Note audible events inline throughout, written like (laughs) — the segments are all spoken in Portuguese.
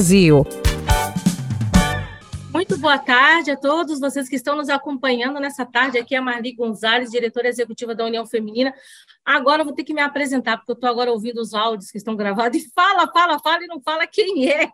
Brasil. Muito boa tarde a todos vocês que estão nos acompanhando nessa tarde. Aqui é Marli Gonzalez, diretora executiva da União Feminina. Agora eu vou ter que me apresentar, porque eu estou agora ouvindo os áudios que estão gravados e fala, fala, fala e não fala quem é.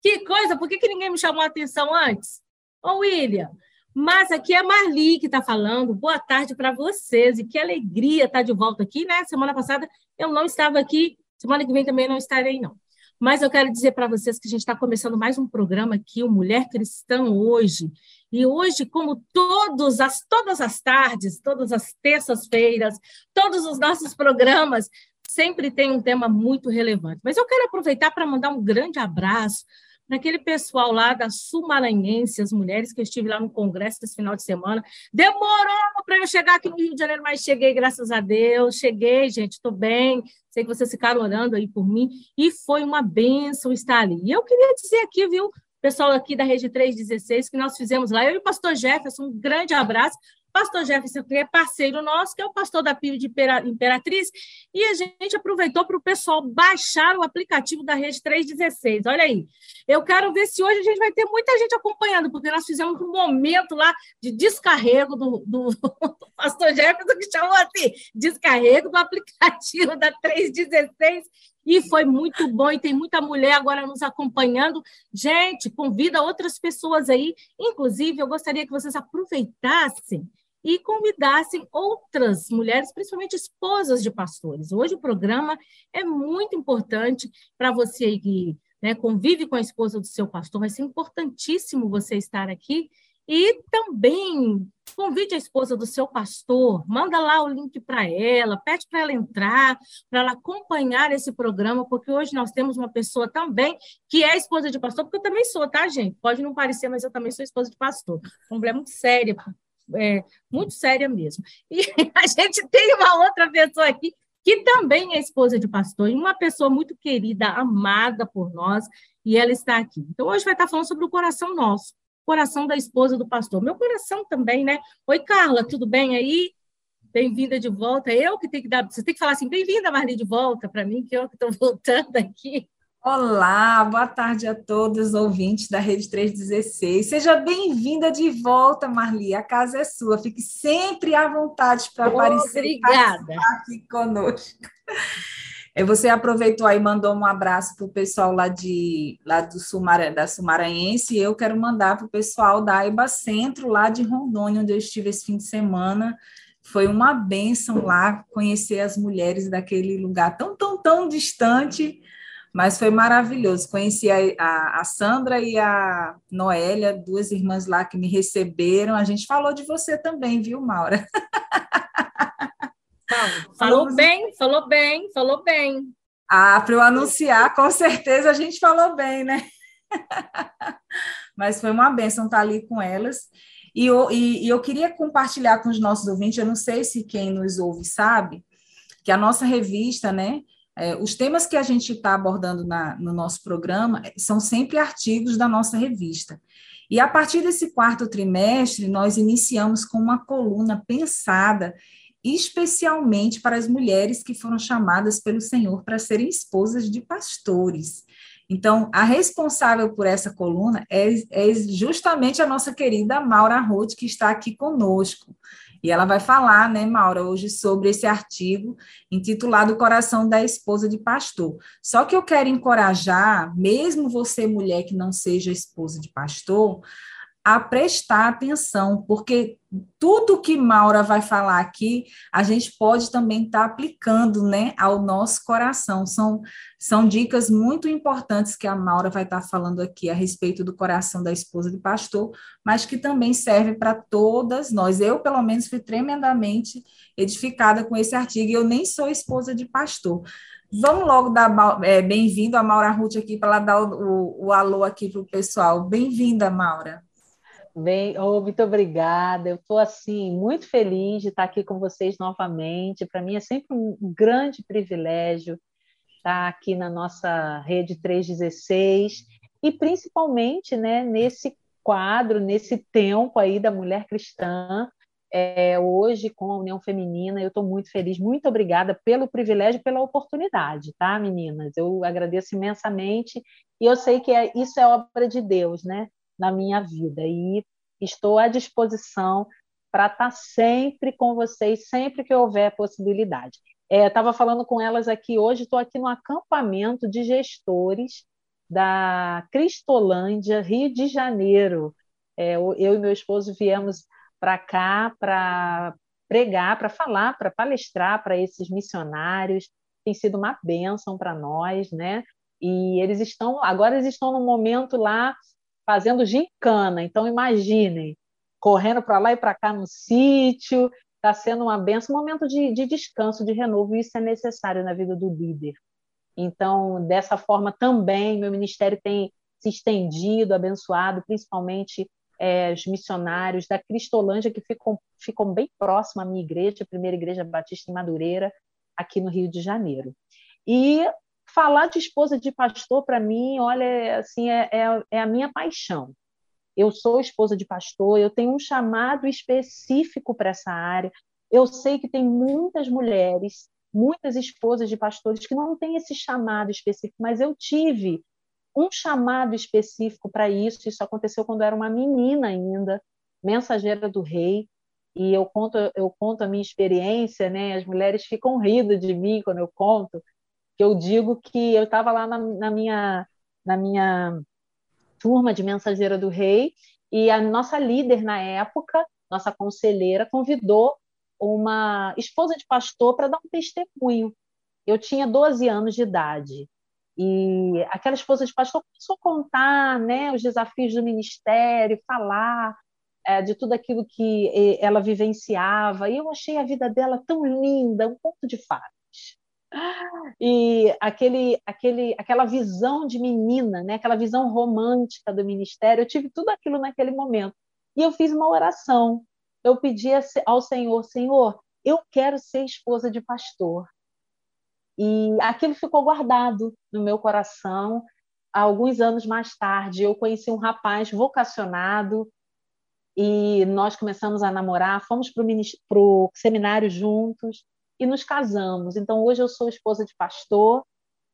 Que coisa, por que, que ninguém me chamou a atenção antes? Ô, William, mas aqui é a Marli que está falando. Boa tarde para vocês e que alegria estar tá de volta aqui, né? Semana passada eu não estava aqui, semana que vem também não estarei, não. Mas eu quero dizer para vocês que a gente está começando mais um programa aqui, o Mulher Cristã Hoje. E hoje, como todos as, todas as tardes, todas as terças-feiras, todos os nossos programas, sempre tem um tema muito relevante. Mas eu quero aproveitar para mandar um grande abraço naquele pessoal lá da Sul-Maranhense, as mulheres que eu estive lá no congresso esse final de semana. Demorou para eu chegar aqui no Rio de Janeiro, mas cheguei, graças a Deus. Cheguei, gente, estou bem. Sei que vocês ficaram orando aí por mim. E foi uma bênção estar ali. E eu queria dizer aqui, viu, pessoal aqui da Rede 316, que nós fizemos lá, eu e o pastor Jefferson, um grande abraço. Pastor Jefferson, que é parceiro nosso, que é o pastor da Pio de Imperatriz, e a gente aproveitou para o pessoal baixar o aplicativo da Rede 316. Olha aí. Eu quero ver se hoje a gente vai ter muita gente acompanhando, porque nós fizemos um momento lá de descarrego do, do (laughs) pastor Jefferson, que chamou assim, descarrego do aplicativo da 316, e foi muito bom, e tem muita mulher agora nos acompanhando. Gente, convida outras pessoas aí. Inclusive, eu gostaria que vocês aproveitassem e convidassem outras mulheres, principalmente esposas de pastores. Hoje o programa é muito importante para você que né, convive com a esposa do seu pastor, vai ser importantíssimo você estar aqui. E também convide a esposa do seu pastor, manda lá o link para ela, pede para ela entrar, para ela acompanhar esse programa, porque hoje nós temos uma pessoa também que é esposa de pastor, porque eu também sou, tá, gente? Pode não parecer, mas eu também sou esposa de pastor. Um problema muito sério é, muito séria mesmo. E (laughs) a gente tem uma outra pessoa aqui que também é esposa de pastor, e uma pessoa muito querida, amada por nós, e ela está aqui. Então, hoje vai estar falando sobre o coração nosso, coração da esposa do pastor. Meu coração também, né? Oi, Carla, tudo bem aí? Bem-vinda de volta. Eu que tenho que dar. Você tem que falar assim, bem-vinda, Marli, de volta para mim, que eu que estou voltando aqui. Olá, boa tarde a todos ouvintes da Rede 316. Seja bem-vinda de volta, Marli. A casa é sua. Fique sempre à vontade para aparecer Obrigada. aqui conosco. É, você aproveitou aí e mandou um abraço para o pessoal lá, de, lá do Sumar, da Sumaranhense, e eu quero mandar para o pessoal da Aiba Centro, lá de Rondônia, onde eu estive esse fim de semana. Foi uma bênção lá conhecer as mulheres daquele lugar tão, tão, tão distante, mas foi maravilhoso. Conheci a, a, a, Sandra e a Noélia, duas irmãs lá que me receberam. A gente falou de você também, viu, Maura? (laughs) Falou, falou bem, falou bem, falou bem. Ah, para eu anunciar, com certeza a gente falou bem, né? (laughs) Mas foi uma benção estar ali com elas. E eu, e, e eu queria compartilhar com os nossos ouvintes, eu não sei se quem nos ouve sabe, que a nossa revista, né, é, os temas que a gente está abordando na, no nosso programa é, são sempre artigos da nossa revista. E a partir desse quarto trimestre, nós iniciamos com uma coluna pensada especialmente para as mulheres que foram chamadas pelo Senhor para serem esposas de pastores. Então, a responsável por essa coluna é, é justamente a nossa querida Maura Roth, que está aqui conosco. E ela vai falar, né, Maura, hoje sobre esse artigo intitulado Coração da Esposa de Pastor. Só que eu quero encorajar, mesmo você, mulher que não seja esposa de pastor, a prestar atenção, porque tudo que Maura vai falar aqui, a gente pode também estar tá aplicando né, ao nosso coração. São, são dicas muito importantes que a Maura vai estar tá falando aqui a respeito do coração da esposa de pastor, mas que também serve para todas nós. Eu, pelo menos, fui tremendamente edificada com esse artigo, e eu nem sou esposa de pastor. Vamos logo dar é, bem-vindo a Maura Ruth aqui para ela dar o, o, o alô aqui para o pessoal. Bem-vinda, Maura. Bem, oh, muito obrigada. Eu estou assim muito feliz de estar aqui com vocês novamente. Para mim é sempre um grande privilégio estar aqui na nossa rede 316 e principalmente, né, nesse quadro, nesse tempo aí da mulher cristã, é, hoje com a União Feminina. Eu estou muito feliz, muito obrigada pelo privilégio, pela oportunidade, tá, meninas? Eu agradeço imensamente e eu sei que é, isso é obra de Deus, né, na minha vida e estou à disposição para estar tá sempre com vocês, sempre que houver possibilidade. É, Estava falando com elas aqui hoje, estou aqui no acampamento de gestores da Cristolândia, Rio de Janeiro. É, eu e meu esposo viemos para cá para pregar, para falar, para palestrar para esses missionários. Tem sido uma bênção para nós, né? E eles estão, agora eles estão no momento lá fazendo gincana. Então imaginem, correndo para lá e para cá no sítio, está sendo uma benção, um momento de, de descanso, de renovo, e isso é necessário na vida do líder. Então, dessa forma também, meu ministério tem se estendido, abençoado, principalmente é, os missionários da Cristolândia, que ficam, ficam bem próximo à minha igreja, a primeira igreja batista em Madureira, aqui no Rio de Janeiro. E falar de esposa de pastor, para mim, olha, assim, é, é, é a minha paixão. Eu sou esposa de pastor, eu tenho um chamado específico para essa área. Eu sei que tem muitas mulheres, muitas esposas de pastores que não têm esse chamado específico, mas eu tive um chamado específico para isso. Isso aconteceu quando eu era uma menina ainda, mensageira do rei. E eu conto, eu conto a minha experiência, né? As mulheres ficam rindo de mim quando eu conto, eu digo que eu estava lá na, na, minha na minha turma de mensageira do rei e a nossa líder na época, nossa conselheira, convidou uma esposa de pastor para dar um testemunho. Eu tinha 12 anos de idade e aquela esposa de pastor começou a contar né, os desafios do ministério, falar é, de tudo aquilo que ela vivenciava. E eu achei a vida dela tão linda, um conto de fadas. E aquele, aquele, aquela visão de menina, né, aquela visão romântica do ministério, eu tive tudo aquilo naquele momento. E eu fiz uma oração. Eu pedi ao Senhor: Senhor, eu quero ser esposa de pastor. E aquilo ficou guardado no meu coração. Alguns anos mais tarde, eu conheci um rapaz vocacionado e nós começamos a namorar, fomos para o seminário juntos e nos casamos. Então, hoje eu sou esposa de pastor,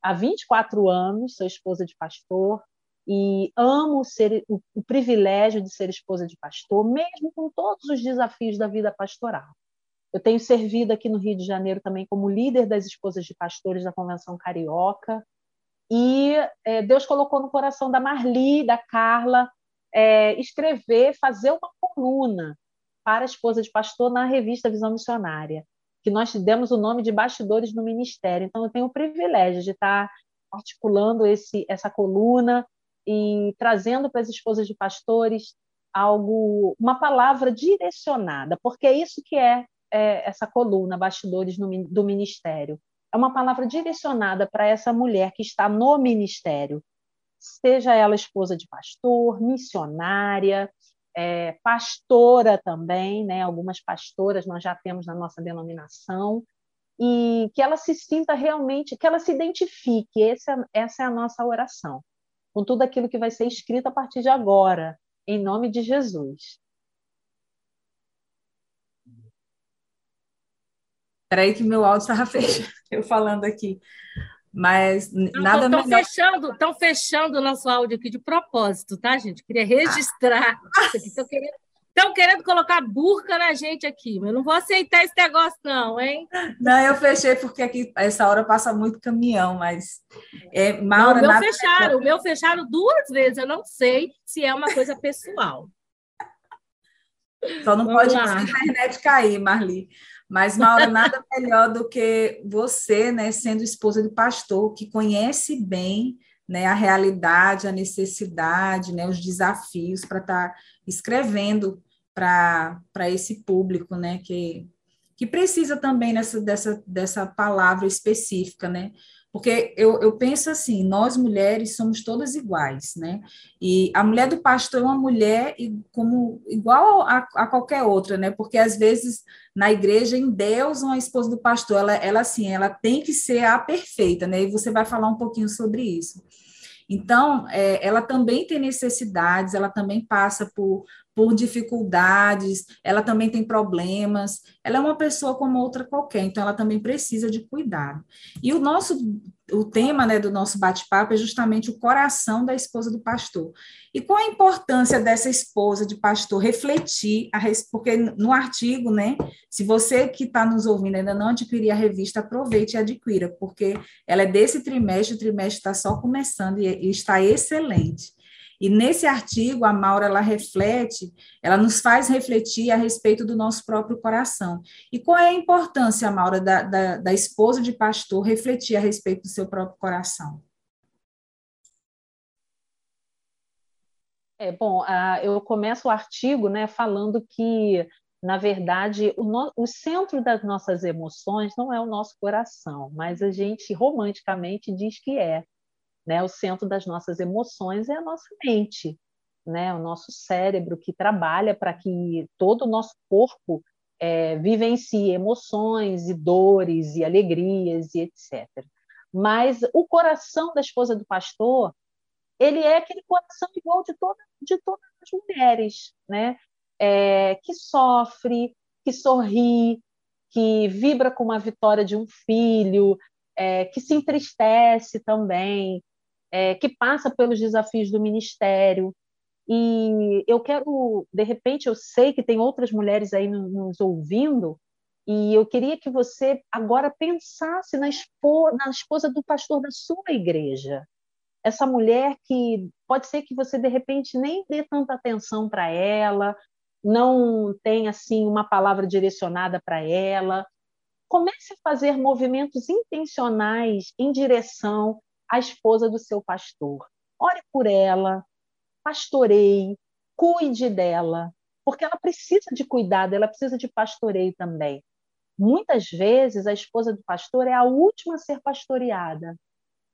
há 24 anos sou esposa de pastor e amo ser o, o privilégio de ser esposa de pastor, mesmo com todos os desafios da vida pastoral. Eu tenho servido aqui no Rio de Janeiro também como líder das esposas de pastores da Convenção Carioca. E é, Deus colocou no coração da Marli, da Carla, é, escrever, fazer uma coluna para a esposa de pastor na revista Visão Missionária, que nós demos o nome de Bastidores no Ministério. Então, eu tenho o privilégio de estar articulando esse, essa coluna e trazendo para as esposas de pastores algo, uma palavra direcionada, porque é isso que é é, essa coluna, bastidores no, do ministério. É uma palavra direcionada para essa mulher que está no ministério, seja ela esposa de pastor, missionária, é, pastora também, né? algumas pastoras nós já temos na nossa denominação, e que ela se sinta realmente, que ela se identifique, essa, essa é a nossa oração, com tudo aquilo que vai ser escrito a partir de agora, em nome de Jesus. Peraí que meu áudio estava (laughs) fechado, eu falando aqui. Mas Não, nada tão, melhor... Fechando, estão fechando o nosso áudio aqui de propósito, tá, gente? Queria registrar ah. Estão querendo, querendo colocar burca na gente aqui, mas eu não vou aceitar esse negócio, não, hein? Não, eu fechei porque aqui essa hora passa muito caminhão, mas. É, Maura, não, o meu fecharam, o meu fecharam duas vezes. Eu não sei se é uma coisa pessoal. Só não Vamos pode a internet cair, Marli. Mas, Maura, nada melhor do que você, né, sendo esposa de pastor, que conhece bem né, a realidade, a necessidade, né, os desafios para estar tá escrevendo para esse público, né, que, que precisa também nessa, dessa, dessa palavra específica, né? Porque eu, eu penso assim, nós mulheres somos todas iguais, né? E a mulher do pastor é uma mulher como igual a, a qualquer outra, né? Porque às vezes na igreja em Deus uma esposa do pastor, ela, ela assim, ela tem que ser a perfeita, né? E você vai falar um pouquinho sobre isso. Então, é, ela também tem necessidades, ela também passa por, por dificuldades, ela também tem problemas, ela é uma pessoa como outra qualquer, então ela também precisa de cuidado. E o nosso o tema né, do nosso bate-papo é justamente o coração da esposa do pastor. E qual a importância dessa esposa de pastor refletir, a, porque no artigo, né, se você que está nos ouvindo ainda não adquirir a revista, aproveite e adquira, porque ela é desse trimestre, o trimestre está só começando e, e está excelente. E nesse artigo, a Maura ela reflete, ela nos faz refletir a respeito do nosso próprio coração. E qual é a importância, Maura, da, da, da esposa de pastor refletir a respeito do seu próprio coração? É, bom, eu começo o artigo né, falando que, na verdade, o, no, o centro das nossas emoções não é o nosso coração, mas a gente romanticamente diz que é. Né? O centro das nossas emoções é a nossa mente, né? o nosso cérebro que trabalha para que todo o nosso corpo é, vivencie emoções e dores e alegrias e etc. Mas o coração da esposa do pastor, ele é aquele coração igual de, toda, de todas as mulheres, né? É, que sofre, que sorri, que vibra com a vitória de um filho, é, que se entristece também, é, que passa pelos desafios do ministério. E eu quero, de repente, eu sei que tem outras mulheres aí nos ouvindo, e eu queria que você agora pensasse na, esposa, na esposa do pastor da sua igreja. Essa mulher que pode ser que você, de repente, nem dê tanta atenção para ela, não tem assim uma palavra direcionada para ela. Comece a fazer movimentos intencionais em direção a esposa do seu pastor. Ore por ela, pastoreie, cuide dela, porque ela precisa de cuidado, ela precisa de pastoreio também. Muitas vezes a esposa do pastor é a última a ser pastoreada,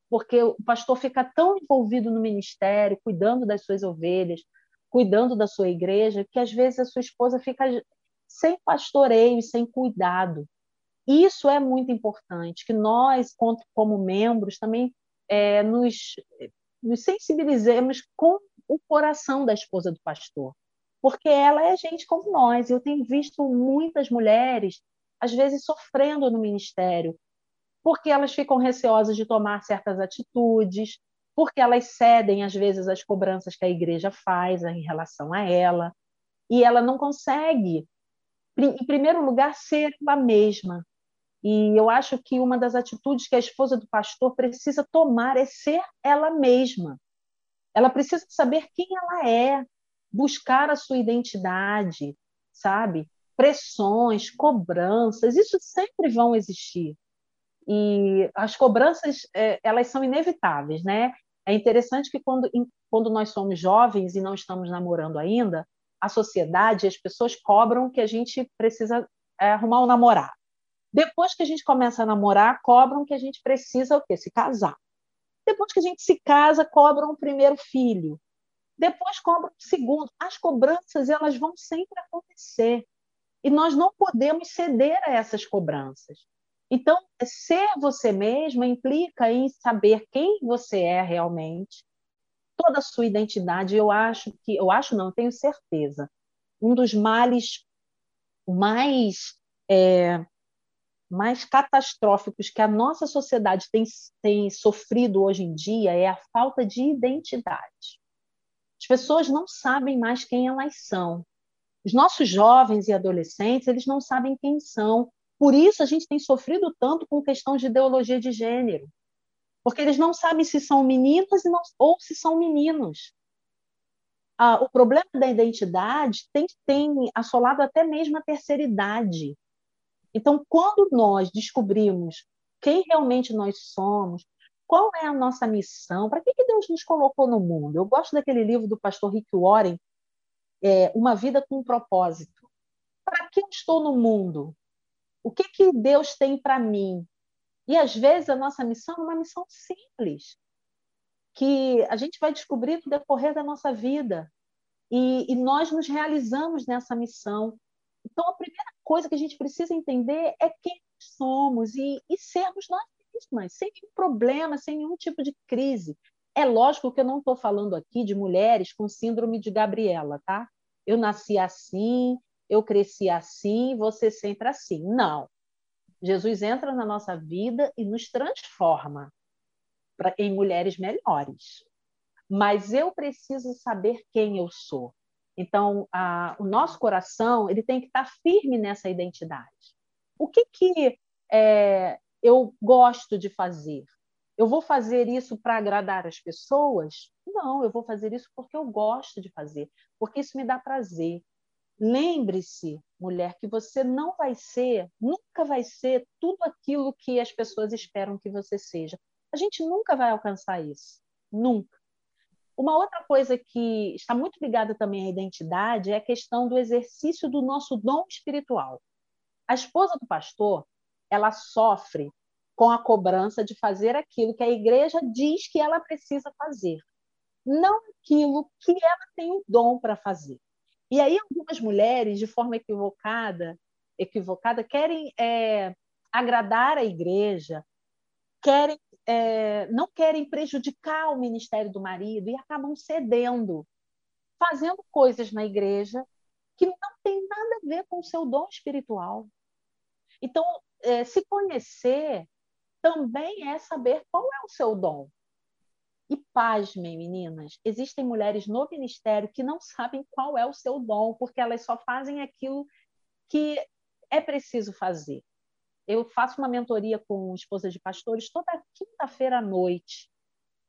porque o pastor fica tão envolvido no ministério, cuidando das suas ovelhas, cuidando da sua igreja, que às vezes a sua esposa fica sem pastoreio, sem cuidado. Isso é muito importante, que nós, como membros, também é, nos, nos sensibilizemos com o coração da esposa do pastor, porque ela é gente como nós. Eu tenho visto muitas mulheres, às vezes, sofrendo no ministério, porque elas ficam receosas de tomar certas atitudes, porque elas cedem, às vezes, às cobranças que a igreja faz em relação a ela, e ela não consegue, em primeiro lugar, ser ela mesma. E eu acho que uma das atitudes que a esposa do pastor precisa tomar é ser ela mesma. Ela precisa saber quem ela é, buscar a sua identidade, sabe? Pressões, cobranças, isso sempre vão existir. E as cobranças, é, elas são inevitáveis, né? É interessante que quando, quando nós somos jovens e não estamos namorando ainda, a sociedade, as pessoas cobram que a gente precisa é, arrumar um namorado. Depois que a gente começa a namorar, cobram que a gente precisa o quê? Se casar. Depois que a gente se casa, cobram o primeiro filho. Depois cobram o segundo. As cobranças elas vão sempre acontecer. E nós não podemos ceder a essas cobranças. Então, ser você mesma implica em saber quem você é realmente, toda a sua identidade. Eu acho que, eu acho não, eu tenho certeza, um dos males mais é, mais catastróficos que a nossa sociedade tem, tem sofrido hoje em dia é a falta de identidade. As pessoas não sabem mais quem elas são. Os nossos jovens e adolescentes, eles não sabem quem são. Por isso a gente tem sofrido tanto com questão de ideologia de gênero. Porque eles não sabem se são meninas ou se são meninos. Ah, o problema da identidade tem, tem assolado até mesmo a terceira idade. Então, quando nós descobrimos quem realmente nós somos, qual é a nossa missão, para que, que Deus nos colocou no mundo? Eu gosto daquele livro do pastor Rick Warren, é, Uma Vida com um Propósito. Para que eu estou no mundo? O que, que Deus tem para mim? E às vezes a nossa missão é uma missão simples, que a gente vai descobrir no decorrer da nossa vida. E, e nós nos realizamos nessa missão. Então, a primeira coisa que a gente precisa entender é quem somos e, e sermos nós mesmas, sem nenhum problema, sem nenhum tipo de crise. É lógico que eu não estou falando aqui de mulheres com síndrome de Gabriela, tá? Eu nasci assim, eu cresci assim, você sempre assim. Não. Jesus entra na nossa vida e nos transforma pra, em mulheres melhores. Mas eu preciso saber quem eu sou. Então, a, o nosso coração ele tem que estar firme nessa identidade. O que, que é, eu gosto de fazer? Eu vou fazer isso para agradar as pessoas? Não, eu vou fazer isso porque eu gosto de fazer, porque isso me dá prazer. Lembre-se, mulher, que você não vai ser, nunca vai ser tudo aquilo que as pessoas esperam que você seja. A gente nunca vai alcançar isso. Nunca. Uma outra coisa que está muito ligada também à identidade é a questão do exercício do nosso dom espiritual. A esposa do pastor, ela sofre com a cobrança de fazer aquilo que a igreja diz que ela precisa fazer, não aquilo que ela tem o dom para fazer. E aí algumas mulheres, de forma equivocada, equivocada querem é, agradar a igreja, querem é, não querem prejudicar o ministério do marido e acabam cedendo, fazendo coisas na igreja que não tem nada a ver com o seu dom espiritual. Então, é, se conhecer também é saber qual é o seu dom. E pasmem, meninas, existem mulheres no ministério que não sabem qual é o seu dom, porque elas só fazem aquilo que é preciso fazer eu faço uma mentoria com esposas de pastores toda quinta-feira à noite.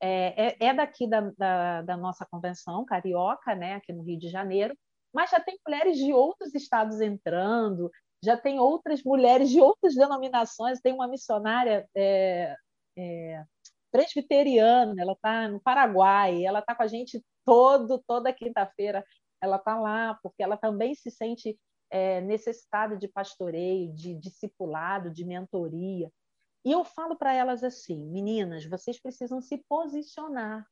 É, é, é daqui da, da, da, nossa convenção carioca, né, aqui no Rio de Janeiro, mas já tem mulheres de outros estados entrando, já tem outras mulheres de outras denominações. Tem uma missionária é, é presbiteriana, ela está no Paraguai, ela está com a gente todo toda quinta-feira. Ela está lá porque ela também se sente é, necessitada de pastoreio, de discipulado, de mentoria. E eu falo para elas assim: meninas, vocês precisam se posicionar.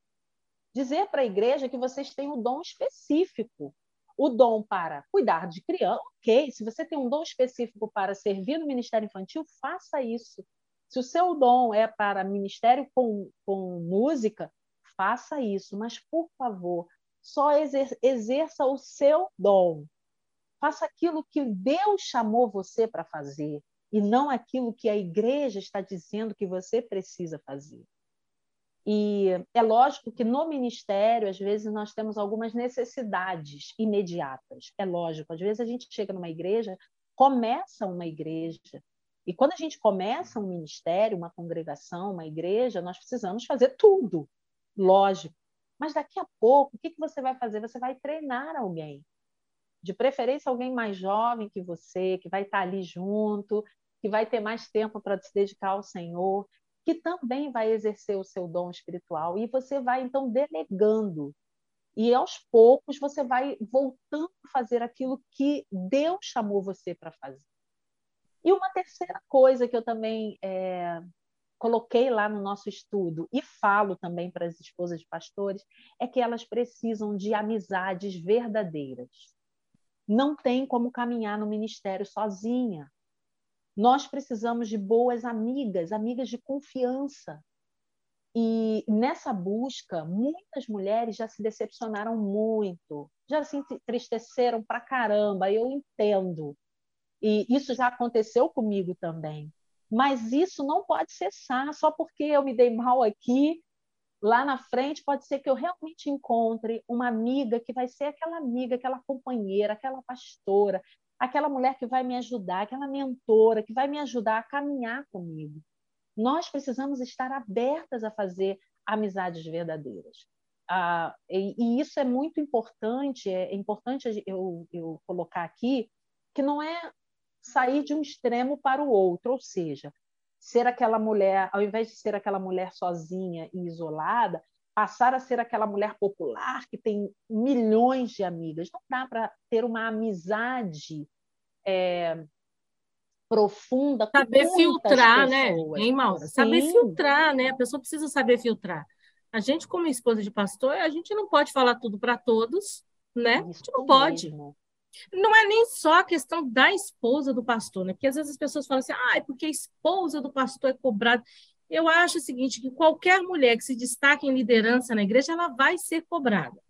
Dizer para a igreja que vocês têm um dom específico. O dom para cuidar de criança, ok. Se você tem um dom específico para servir no ministério infantil, faça isso. Se o seu dom é para ministério com, com música, faça isso. Mas, por favor, só exerça o seu dom. Faça aquilo que Deus chamou você para fazer e não aquilo que a igreja está dizendo que você precisa fazer. E é lógico que no ministério, às vezes, nós temos algumas necessidades imediatas. É lógico, às vezes a gente chega numa igreja, começa uma igreja, e quando a gente começa um ministério, uma congregação, uma igreja, nós precisamos fazer tudo, lógico. Mas daqui a pouco, o que você vai fazer? Você vai treinar alguém de preferência alguém mais jovem que você, que vai estar ali junto, que vai ter mais tempo para se dedicar ao Senhor, que também vai exercer o seu dom espiritual e você vai então delegando. E aos poucos você vai voltando a fazer aquilo que Deus chamou você para fazer. E uma terceira coisa que eu também é, coloquei lá no nosso estudo e falo também para as esposas de pastores é que elas precisam de amizades verdadeiras não tem como caminhar no ministério sozinha. Nós precisamos de boas amigas, amigas de confiança. E nessa busca, muitas mulheres já se decepcionaram muito, já se entristeceram pra caramba, eu entendo. E isso já aconteceu comigo também. Mas isso não pode cessar só porque eu me dei mal aqui lá na frente pode ser que eu realmente encontre uma amiga que vai ser aquela amiga, aquela companheira, aquela pastora, aquela mulher que vai me ajudar, aquela mentora que vai me ajudar a caminhar comigo. Nós precisamos estar abertas a fazer amizades verdadeiras. Ah, e, e, isso é muito importante, é importante eu, eu colocar aqui que não é sair de um extremo para o outro, ou seja, ser aquela mulher, ao invés de ser aquela mulher sozinha e isolada, passar a ser aquela mulher popular que tem milhões de amigas. Não dá para ter uma amizade, é, profunda. Saber filtrar, né, hein, Maura? Sim. Saber filtrar, né? A pessoa precisa saber filtrar. A gente, como esposa de pastor, a gente não pode falar tudo para todos, né? Isso a gente não pode. Não é nem só a questão da esposa do pastor, né? Porque às vezes as pessoas falam assim, ah, é porque a esposa do pastor é cobrada. Eu acho o seguinte, que qualquer mulher que se destaque em liderança na igreja, ela vai ser cobrada.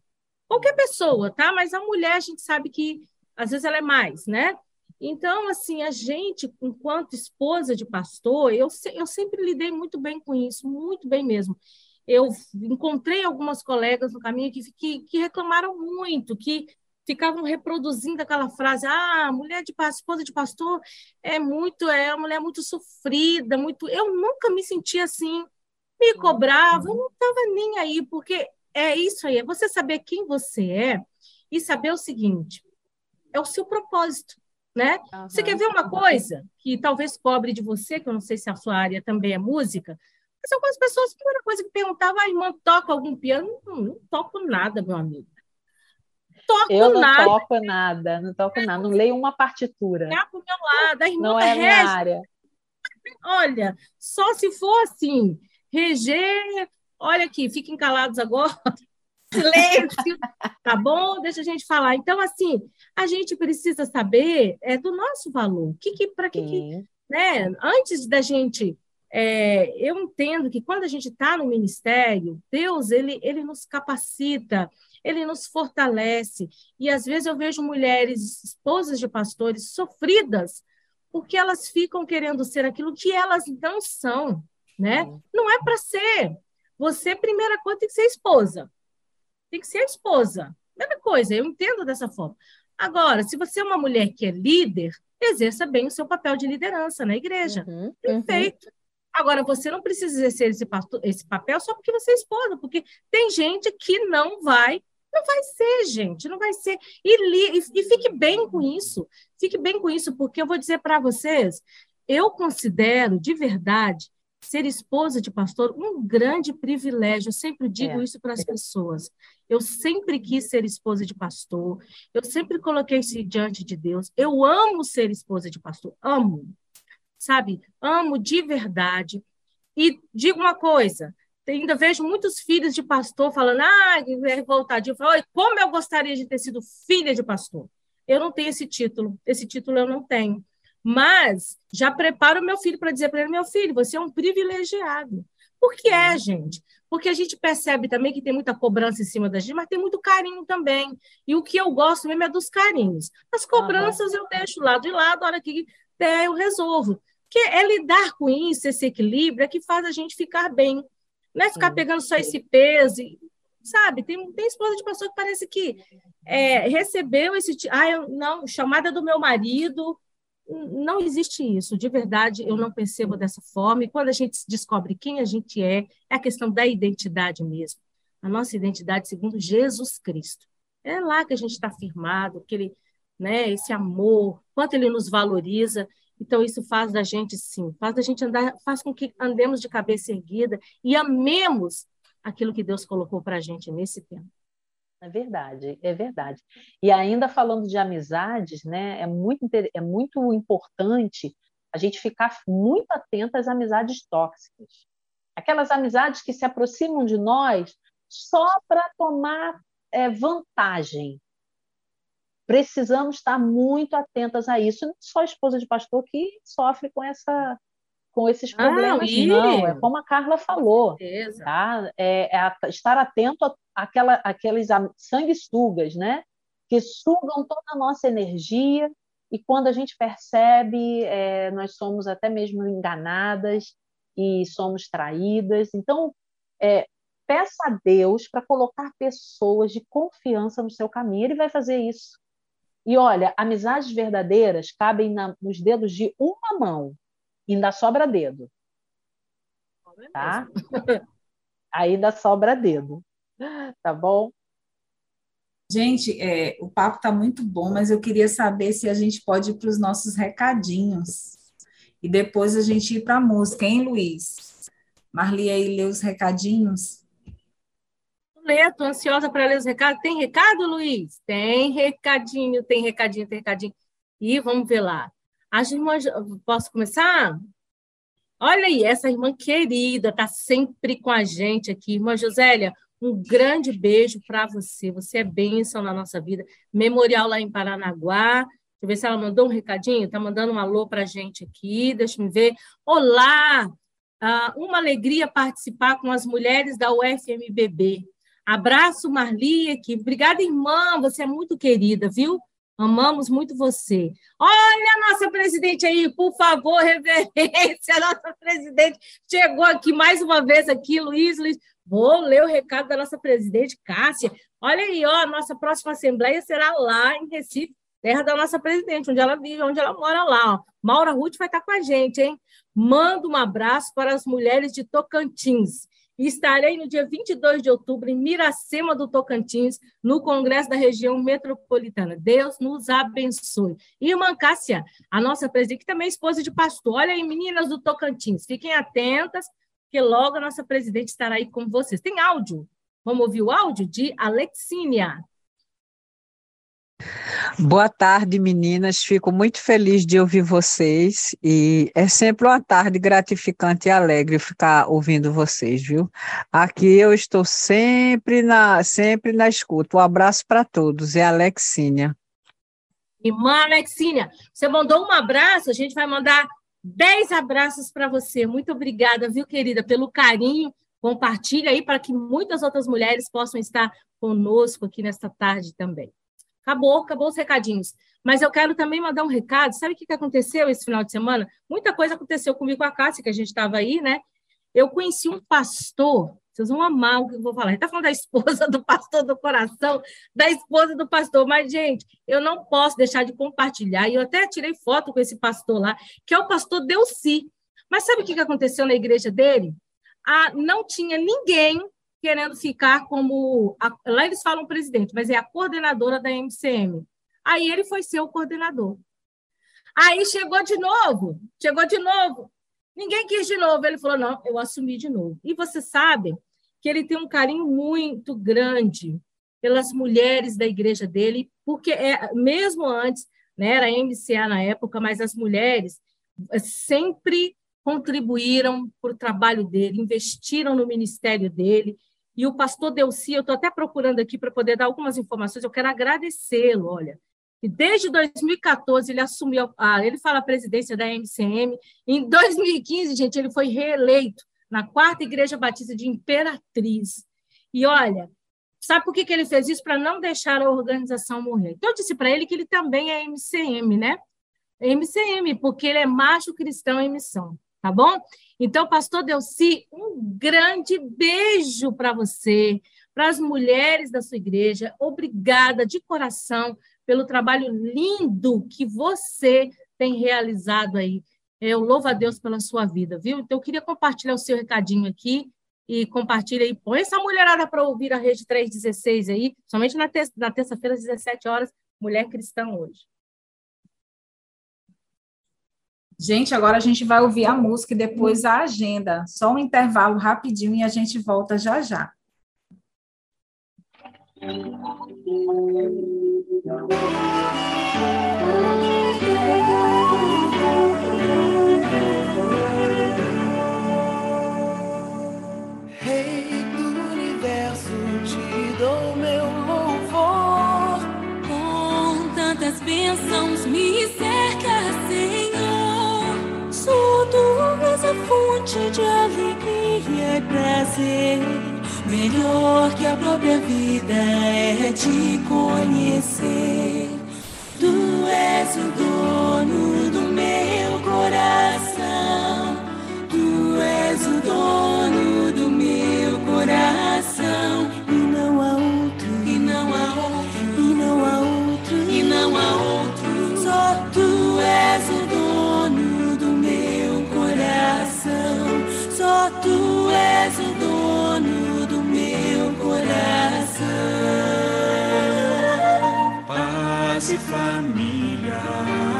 Qualquer pessoa, tá? Mas a mulher, a gente sabe que às vezes ela é mais, né? Então, assim, a gente, enquanto esposa de pastor, eu, eu sempre lidei muito bem com isso, muito bem mesmo. Eu encontrei algumas colegas no caminho que, que, que reclamaram muito, que ficavam reproduzindo aquela frase: ah, mulher de esposa de pastor é muito, é uma mulher muito sofrida, muito. Eu nunca me senti assim, me cobrava, eu não estava nem aí, porque é isso aí, é você saber quem você é e saber o seguinte: é o seu propósito. Né? Uhum. Você quer ver uma coisa que talvez cobre de você, que eu não sei se a sua área também é música, mas algumas pessoas, a primeira coisa que perguntavam, a irmã toca algum piano? Não, não toco nada, meu amigo toco eu não nada. toco nada, não toco nada, não leio uma partitura. É pro meu lado, a irmã não é a minha área. Olha, só se for assim, reger, olha aqui, fiquem calados agora. (laughs) Silêncio, tá bom? Deixa a gente falar. Então, assim, a gente precisa saber é, do nosso valor. Que, que, para que, que, né? Antes da gente é, eu entendo que quando a gente está no ministério, Deus ele, ele nos capacita, ele nos fortalece. E às vezes eu vejo mulheres, esposas de pastores, sofridas, porque elas ficam querendo ser aquilo que elas não são, né? Não é para ser. Você, primeira coisa, tem que ser esposa. Tem que ser a esposa. Primeira coisa, eu entendo dessa forma. Agora, se você é uma mulher que é líder, exerça bem o seu papel de liderança na igreja. Uhum, Perfeito. Uhum. Agora, você não precisa exercer esse, esse papel só porque você é esposa, porque tem gente que não vai não vai ser, gente, não vai ser. E, li, e, e fique bem com isso. Fique bem com isso, porque eu vou dizer para vocês, eu considero de verdade ser esposa de pastor um grande privilégio. Eu sempre digo é. isso para as pessoas. Eu sempre quis ser esposa de pastor. Eu sempre coloquei isso diante de Deus. Eu amo ser esposa de pastor. Amo. Sabe? Amo de verdade. E digo uma coisa: ainda vejo muitos filhos de pastor falando, ah, é revoltadinho. Falo, como eu gostaria de ter sido filha de pastor. Eu não tenho esse título, esse título eu não tenho. Mas já preparo o meu filho para dizer para ele, meu filho, você é um privilegiado. Por que é, gente? Porque a gente percebe também que tem muita cobrança em cima da gente, mas tem muito carinho também. E o que eu gosto mesmo é dos carinhos. As cobranças uhum. eu deixo lá de lado, a hora que der eu resolvo. Que é lidar com isso, esse equilíbrio, é que faz a gente ficar bem. Não é ficar pegando só esse peso, sabe? Tem, tem esposa de pessoa que parece que é, recebeu esse. Ah, eu, não, chamada do meu marido. Não existe isso, de verdade, eu não percebo dessa forma. E quando a gente descobre quem a gente é, é a questão da identidade mesmo. A nossa identidade segundo Jesus Cristo. É lá que a gente está firmado, aquele, né, esse amor, quanto ele nos valoriza. Então, isso faz da gente, sim, faz da gente andar, faz com que andemos de cabeça erguida e amemos aquilo que Deus colocou para a gente nesse tempo. É verdade, é verdade. E ainda falando de amizades, né, é muito, é muito importante a gente ficar muito atento às amizades tóxicas. Aquelas amizades que se aproximam de nós só para tomar é, vantagem, precisamos estar muito atentas a isso. Não só a esposa de pastor que sofre com essa com esses ah, problemas, ah, não. É como a Carla falou, tá? É, é estar atento àquela, àqueles sanguessugas, né? Que sugam toda a nossa energia e quando a gente percebe, é, nós somos até mesmo enganadas e somos traídas. Então, é, peça a Deus para colocar pessoas de confiança no seu caminho. Ele vai fazer isso. E olha, amizades verdadeiras cabem na, nos dedos de uma mão, e ainda sobra dedo. Tá? (laughs) ainda sobra dedo. Tá bom? Gente, é, o papo está muito bom, mas eu queria saber se a gente pode ir para os nossos recadinhos. E depois a gente ir para a música, hein, Luiz? Marli aí lê os recadinhos ler, estou ansiosa para ler os recados. Tem recado, Luiz? Tem recadinho, tem recadinho, tem recadinho. E vamos ver lá. As irmãs, posso começar? Olha aí, essa irmã querida está sempre com a gente aqui. Irmã Josélia, um grande beijo para você. Você é bênção na nossa vida. Memorial lá em Paranaguá. Deixa eu ver se ela mandou um recadinho. Está mandando um alô para a gente aqui. Deixa eu ver. Olá! Ah, uma alegria participar com as mulheres da UFMBB. Abraço, Marli, aqui. Obrigada, irmã. Você é muito querida, viu? Amamos muito você. Olha a nossa presidente aí, por favor, (laughs) reverência. A nossa presidente chegou aqui mais uma vez aqui, Luiz, Luiz. Vou ler o recado da nossa presidente, Cássia. Olha aí, ó, a nossa próxima assembleia será lá em Recife, terra da nossa presidente, onde ela vive, onde ela mora lá. Ó. Maura Ruth vai estar com a gente, hein? Manda um abraço para as mulheres de Tocantins e estarei no dia 22 de outubro em Miracema do Tocantins, no Congresso da Região Metropolitana. Deus nos abençoe. Irmã Cássia, a nossa presidente, que também é esposa de pastor. Olha aí, meninas do Tocantins, fiquem atentas, que logo a nossa presidente estará aí com vocês. Tem áudio? Vamos ouvir o áudio de Alexínia. Boa tarde, meninas. Fico muito feliz de ouvir vocês e é sempre uma tarde gratificante e alegre ficar ouvindo vocês, viu? Aqui eu estou sempre na sempre na escuta. Um abraço para todos. É Alexínia. Irmã Alexínia, você mandou um abraço, a gente vai mandar dez abraços para você. Muito obrigada, viu, querida, pelo carinho. Compartilha aí para que muitas outras mulheres possam estar conosco aqui nesta tarde também. Acabou, acabou os recadinhos. Mas eu quero também mandar um recado. Sabe o que aconteceu esse final de semana? Muita coisa aconteceu comigo com a Cássia, que a gente estava aí, né? Eu conheci um pastor, vocês vão amar o que eu vou falar. Ele está falando da esposa (laughs) do pastor do coração, da esposa do pastor. Mas, gente, eu não posso deixar de compartilhar. E eu até tirei foto com esse pastor lá, que é o pastor Delci. Mas sabe o que aconteceu na igreja dele? Ah, não tinha ninguém querendo ficar como. A, lá eles falam presidente, mas é a coordenadora da MCM. Aí ele foi ser o coordenador. Aí chegou de novo, chegou de novo. Ninguém quis de novo. Ele falou: não, eu assumi de novo. E você sabe que ele tem um carinho muito grande pelas mulheres da igreja dele, porque é, mesmo antes, né, era MCA na época, mas as mulheres eh, sempre contribuíram para o trabalho dele, investiram no ministério dele, e o pastor Delci, eu estou até procurando aqui para poder dar algumas informações, eu quero agradecê-lo, olha. E desde 2014 ele assumiu, ah, ele fala a presidência da MCM. Em 2015, gente, ele foi reeleito na quarta Igreja Batista de Imperatriz. E olha, sabe por que, que ele fez isso? Para não deixar a organização morrer. Então, eu disse para ele que ele também é MCM, né? MCM, porque ele é macho cristão em missão, tá bom? Então, pastor Delci, um grande beijo para você, para as mulheres da sua igreja. Obrigada de coração pelo trabalho lindo que você tem realizado aí. Eu louvo a Deus pela sua vida, viu? Então, eu queria compartilhar o seu recadinho aqui e compartilha aí. Põe essa mulherada para ouvir a Rede 316 aí, somente na terça-feira, às 17 horas, Mulher Cristã hoje. Gente, agora a gente vai ouvir a música e depois a agenda. Só um intervalo rapidinho e a gente volta já já. Rei do universo, te dou meu louvor. Com tantas bênçãos me cerca, fonte de alegria e prazer. Melhor que a própria vida é te conhecer. Tu és o dono Tu és o dono do meu coração. Paz e família,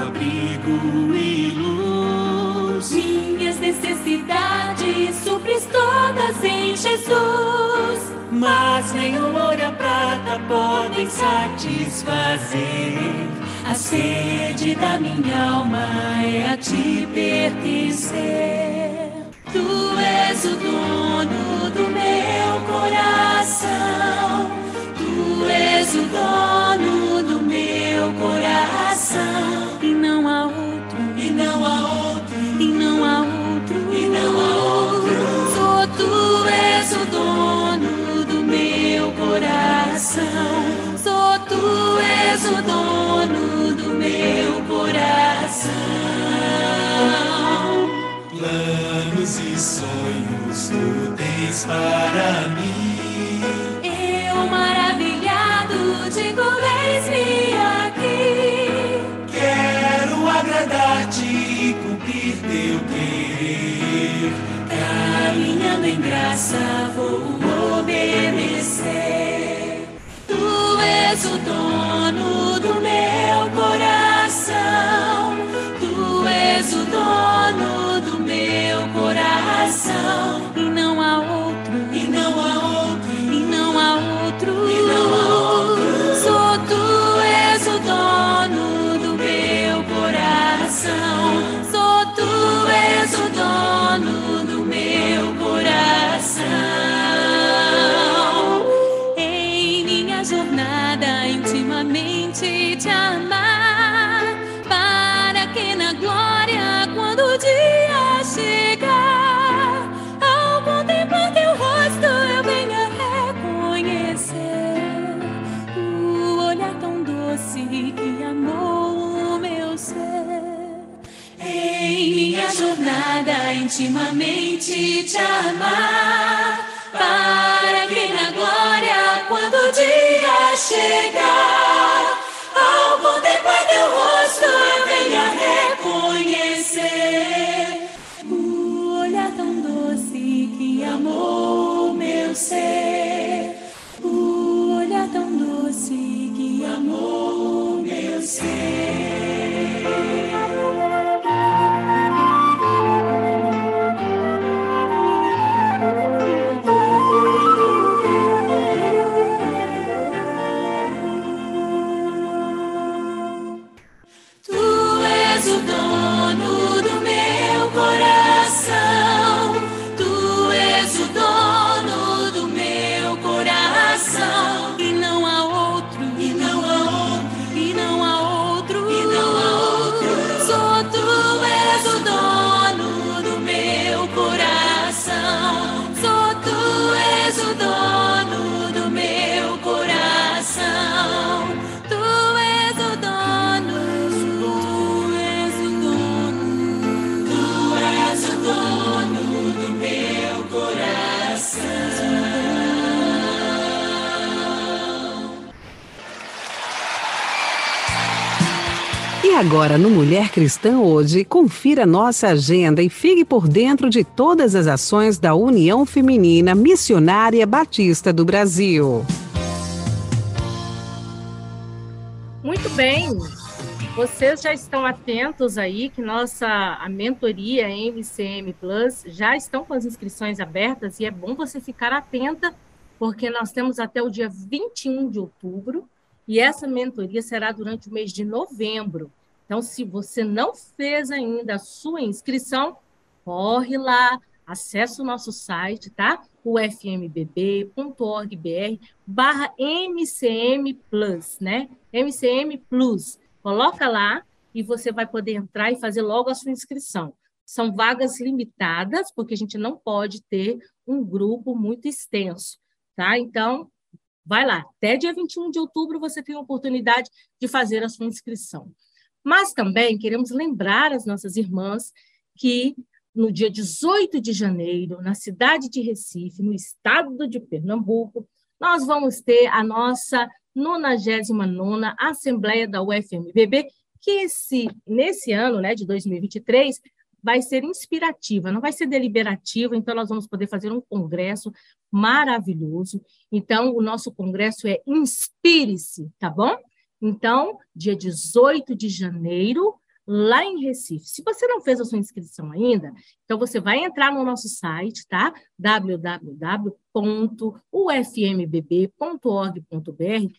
abrigo e luz. Minhas necessidades supres todas em Jesus. Mas nem o ouro e a prata podem satisfazer A sede da minha alma é a te pertencer. Tu és o dono do meu coração. Tu és o dono do meu coração. E não há outro, e não há outro, tens para mim. Eu maravilhado digo, eis-me aqui. Quero agradar-te e cumprir teu querer. Caminhando em graça vou obedecer. Tu és o dono intimamente te amar, para que na glória, quando o dia chegar, ao contemplar teu rosto eu venha reconhecer o olhar tão doce que amou meu ser. Agora, no Mulher Cristã Hoje, confira nossa agenda e fique por dentro de todas as ações da União Feminina Missionária Batista do Brasil. Muito bem. Vocês já estão atentos aí que nossa a mentoria MCM Plus já estão com as inscrições abertas e é bom você ficar atenta porque nós temos até o dia 21 de outubro e essa mentoria será durante o mês de novembro. Então, se você não fez ainda a sua inscrição, corre lá, acesse o nosso site, tá? ufmbb.org.br barra MCM Plus, né? MCM Plus. Coloca lá e você vai poder entrar e fazer logo a sua inscrição. São vagas limitadas, porque a gente não pode ter um grupo muito extenso, tá? Então, vai lá. Até dia 21 de outubro você tem a oportunidade de fazer a sua inscrição. Mas também queremos lembrar as nossas irmãs que no dia 18 de janeiro, na cidade de Recife, no estado de Pernambuco, nós vamos ter a nossa 99ª Assembleia da UFMBB, que esse, nesse ano, né, de 2023, vai ser inspirativa, não vai ser deliberativa, então nós vamos poder fazer um congresso maravilhoso. Então, o nosso congresso é Inspire-se, tá bom? Então, dia 18 de janeiro, lá em Recife. Se você não fez a sua inscrição ainda, então você vai entrar no nosso site, tá? www.ufmbb.org.br,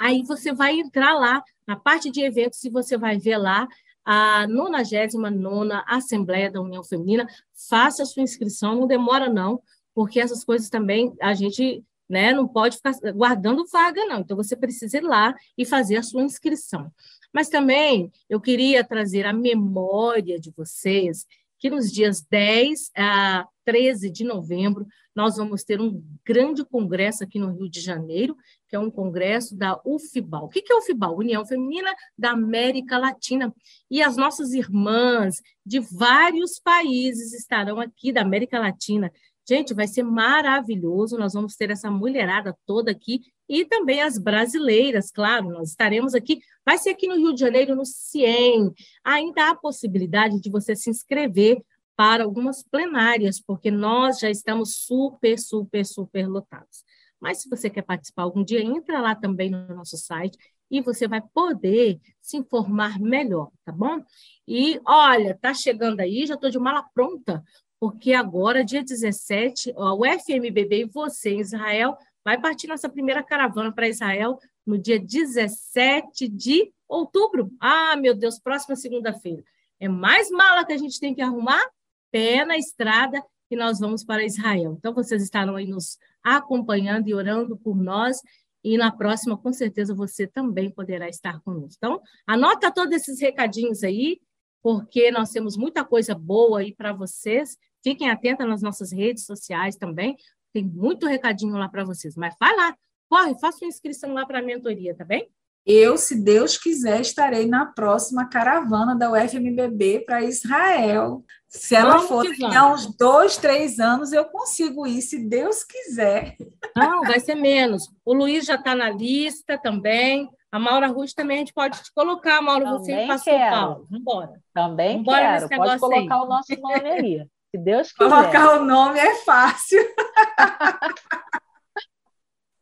Aí você vai entrar lá na parte de eventos e você vai ver lá a 99 Assembleia da União Feminina. Faça a sua inscrição, não demora não, porque essas coisas também a gente né, não pode ficar guardando vaga, não. Então, você precisa ir lá e fazer a sua inscrição. Mas também eu queria trazer a memória de vocês que nos dias 10 a 13 de novembro nós vamos ter um grande congresso aqui no Rio de Janeiro, que é um congresso da UFIBAL. O que é a UFIBAL? União Feminina da América Latina. E as nossas irmãs de vários países estarão aqui da América Latina. Gente, vai ser maravilhoso. Nós vamos ter essa mulherada toda aqui e também as brasileiras, claro. Nós estaremos aqui. Vai ser aqui no Rio de Janeiro, no CIEM. Ainda há possibilidade de você se inscrever para algumas plenárias, porque nós já estamos super, super, super lotados. Mas se você quer participar algum dia, entra lá também no nosso site e você vai poder se informar melhor, tá bom? E olha, tá chegando aí, já estou de mala pronta, porque agora, dia 17, ó, o FMBB e você, Israel, vai partir nossa primeira caravana para Israel no dia 17 de outubro. Ah, meu Deus, próxima segunda-feira. É mais mala que a gente tem que arrumar pé na estrada e nós vamos para Israel. Então, vocês estarão aí nos acompanhando e orando por nós. E na próxima, com certeza, você também poderá estar conosco. Então, anota todos esses recadinhos aí, porque nós temos muita coisa boa aí para vocês. Fiquem atentos nas nossas redes sociais também. Tem muito recadinho lá para vocês. Mas vai lá, corre, faça uma inscrição lá para a mentoria, tá bem? Eu, se Deus quiser, estarei na próxima caravana da UFMBB para Israel. Se ela Vamos for que daqui a uns dois, três anos, eu consigo ir, se Deus quiser. Não, vai ser menos. O Luiz já está na lista também. A Maura Ruth também a gente pode te colocar, Maura, você Também passou quero. Paulo. Vamos embora. Também Vambora quero. Pode colocar aí. o nosso nome aí. Se Deus quiser. Colocar o nome é fácil. (laughs)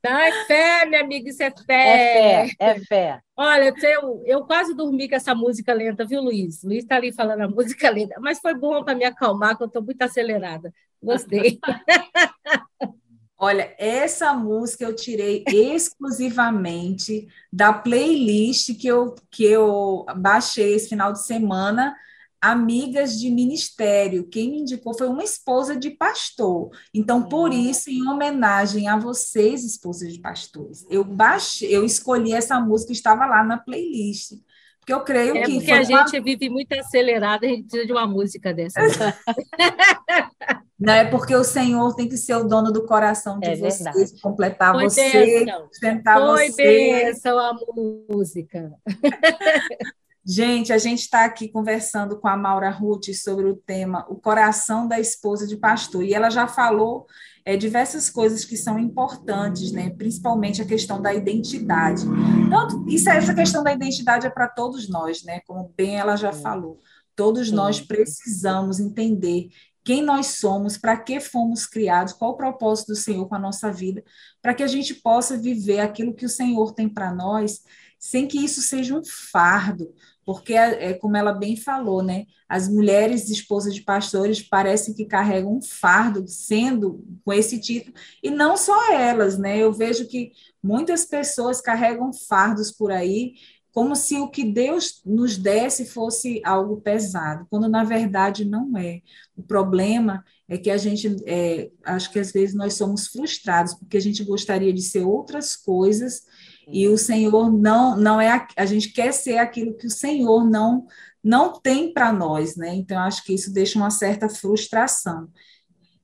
Não, é fé, minha amiga, isso é É fé. fé, é fé. Olha, eu, eu quase dormi com essa música lenta, viu, Luiz? Luiz está ali falando a música lenta, mas foi bom para me acalmar, que eu estou muito acelerada. Gostei. (laughs) Olha, essa música eu tirei exclusivamente da playlist que eu, que eu baixei esse final de semana, Amigas de Ministério. Quem me indicou foi uma esposa de pastor. Então, por Hum. isso, em homenagem a vocês, esposas de pastores, eu baixei, eu escolhi essa música, estava lá na playlist. Porque eu creio É que porque foi a uma gente vive muito acelerada, a gente precisa de uma música dessa. (laughs) Não é porque o Senhor tem que ser o dono do coração de É vocês, verdade. completar Foi você, sustentar Foi você. bênção a música. (laughs) Gente, a gente está aqui conversando com a Maura Ruth sobre o tema O Coração da Esposa de Pastor. E ela já falou é, diversas coisas que são importantes, né? principalmente a questão da identidade. Tanto, isso, essa questão da identidade é para todos nós, né? como bem ela já falou. Todos nós precisamos entender quem nós somos, para que fomos criados, qual o propósito do Senhor com a nossa vida, para que a gente possa viver aquilo que o Senhor tem para nós, sem que isso seja um fardo, porque é, é como ela bem falou, né? As mulheres esposas de pastores parecem que carregam um fardo sendo com esse título, e não só elas, né? Eu vejo que muitas pessoas carregam fardos por aí, como se o que Deus nos desse fosse algo pesado, quando na verdade não é. O problema é que a gente, é, acho que às vezes nós somos frustrados, porque a gente gostaria de ser outras coisas e o Senhor não não é a, a gente quer ser aquilo que o Senhor não não tem para nós, né? Então acho que isso deixa uma certa frustração.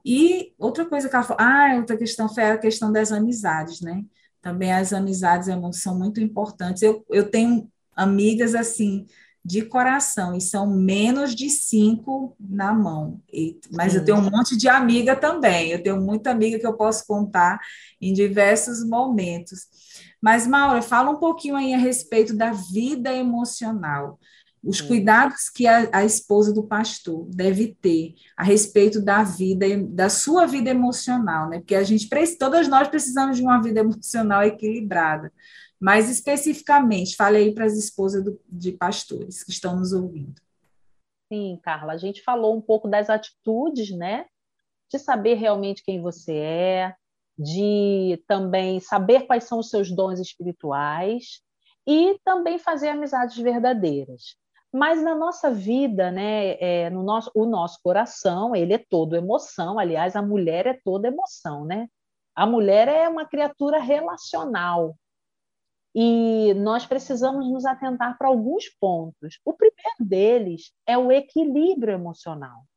E outra coisa que ela falou, ah, outra questão foi a questão das amizades, né? Também as amizades são muito importantes. Eu, eu tenho amigas assim de coração e são menos de cinco na mão. E, mas eu Sim. tenho um monte de amiga também. Eu tenho muita amiga que eu posso contar em diversos momentos. Mas, Maura, fala um pouquinho aí a respeito da vida emocional. Os Sim. cuidados que a, a esposa do pastor deve ter a respeito da vida, da sua vida emocional, né? Porque a gente, todas nós precisamos de uma vida emocional equilibrada. Mas especificamente, fale aí para as esposas do- de pastores que estão nos ouvindo. Sim, Carla, a gente falou um pouco das atitudes, né? De saber realmente quem você é, de também saber quais são os seus dons espirituais e também fazer amizades verdadeiras. Mas na nossa vida, né, é, no nosso, o nosso coração, ele é todo emoção. Aliás, a mulher é toda emoção, né? A mulher é uma criatura relacional. E nós precisamos nos atentar para alguns pontos. O primeiro deles é o equilíbrio emocional.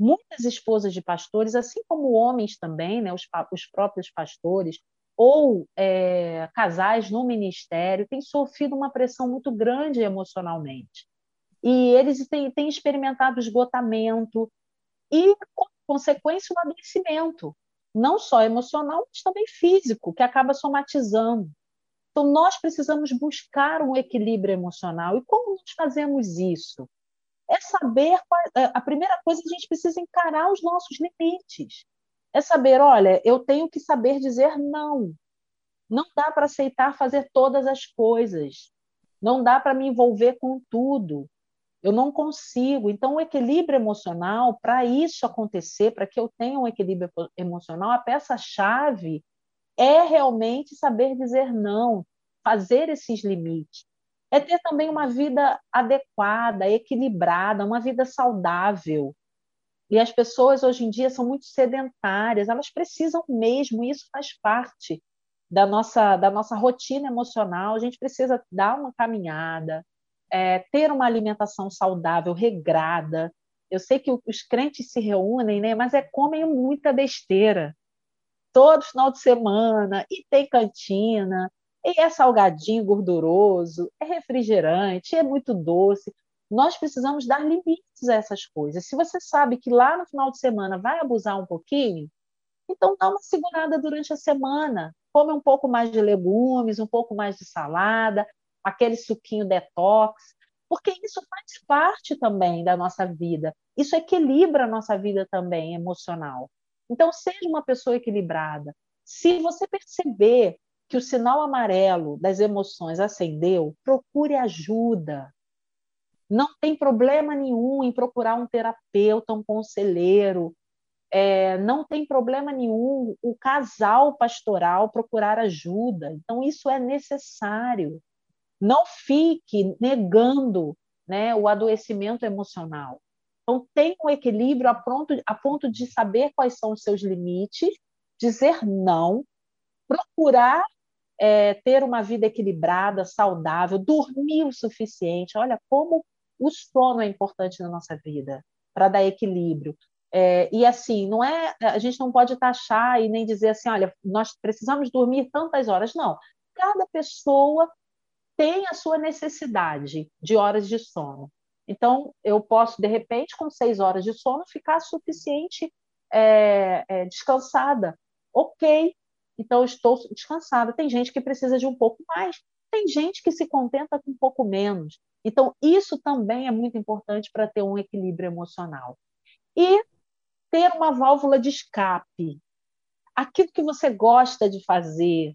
Muitas esposas de pastores, assim como homens também, né, os, os próprios pastores, ou é, casais no ministério, têm sofrido uma pressão muito grande emocionalmente. E eles têm, têm experimentado esgotamento e, com consequência, um adoecimento, não só emocional, mas também físico, que acaba somatizando. Então, nós precisamos buscar um equilíbrio emocional. E como nós fazemos isso? É saber. É, a primeira coisa, a gente precisa encarar os nossos limites. É saber, olha, eu tenho que saber dizer não. Não dá para aceitar fazer todas as coisas. Não dá para me envolver com tudo. Eu não consigo. Então, o equilíbrio emocional, para isso acontecer, para que eu tenha um equilíbrio emocional, a peça-chave é realmente saber dizer não, fazer esses limites. É ter também uma vida adequada, equilibrada, uma vida saudável. E as pessoas hoje em dia são muito sedentárias, elas precisam mesmo, isso faz parte da nossa, da nossa rotina emocional. A gente precisa dar uma caminhada, é, ter uma alimentação saudável, regrada. Eu sei que os crentes se reúnem, né, mas é comem muita besteira todo final de semana, e tem cantina, e é salgadinho gorduroso, é refrigerante, é muito doce. Nós precisamos dar limites a essas coisas. Se você sabe que lá no final de semana vai abusar um pouquinho, então dá uma segurada durante a semana. Come um pouco mais de legumes, um pouco mais de salada, aquele suquinho detox, porque isso faz parte também da nossa vida. Isso equilibra a nossa vida também emocional. Então, seja uma pessoa equilibrada. Se você perceber que o sinal amarelo das emoções acendeu, procure ajuda. Não tem problema nenhum em procurar um terapeuta, um conselheiro. É, não tem problema nenhum o casal pastoral procurar ajuda. Então, isso é necessário. Não fique negando né, o adoecimento emocional. Então, tem um equilíbrio a ponto, a ponto de saber quais são os seus limites, dizer não, procurar é, ter uma vida equilibrada, saudável, dormir o suficiente. Olha como o sono é importante na nossa vida para dar equilíbrio. É, e assim, não é, a gente não pode taxar e nem dizer assim, olha, nós precisamos dormir tantas horas. Não. Cada pessoa tem a sua necessidade de horas de sono. Então, eu posso, de repente, com seis horas de sono, ficar suficiente é, é, descansada. Ok, então estou descansada. Tem gente que precisa de um pouco mais, tem gente que se contenta com um pouco menos. Então, isso também é muito importante para ter um equilíbrio emocional. E ter uma válvula de escape. Aquilo que você gosta de fazer,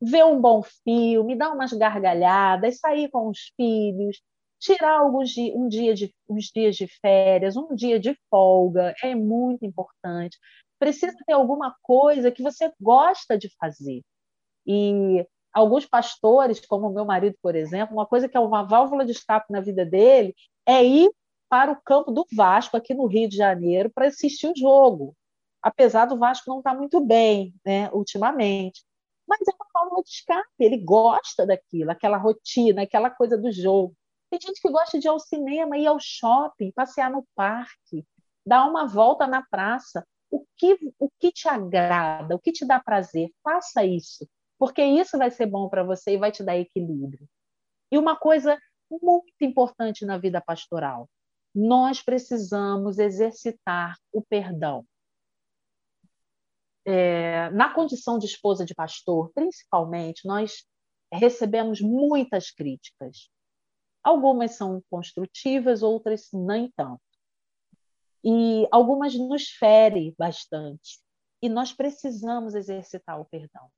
ver um bom filme, dar umas gargalhadas, sair com os filhos, tirar alguns um dia de, uns dias de férias, um dia de folga, é muito importante. Precisa ter alguma coisa que você gosta de fazer. E alguns pastores, como o meu marido, por exemplo, uma coisa que é uma válvula de escape na vida dele é ir para o campo do Vasco, aqui no Rio de Janeiro, para assistir o jogo. Apesar do Vasco não estar muito bem, né, ultimamente. Mas é uma válvula de escape, ele gosta daquilo, aquela rotina, aquela coisa do jogo. Tem gente que gosta de ir ao cinema, ir ao shopping, passear no parque, dar uma volta na praça. O que, o que te agrada, o que te dá prazer, faça isso, porque isso vai ser bom para você e vai te dar equilíbrio. E uma coisa muito importante na vida pastoral: nós precisamos exercitar o perdão. É, na condição de esposa de pastor, principalmente, nós recebemos muitas críticas. Algumas são construtivas, outras nem tanto. E algumas nos ferem bastante. E nós precisamos exercitar o perdão.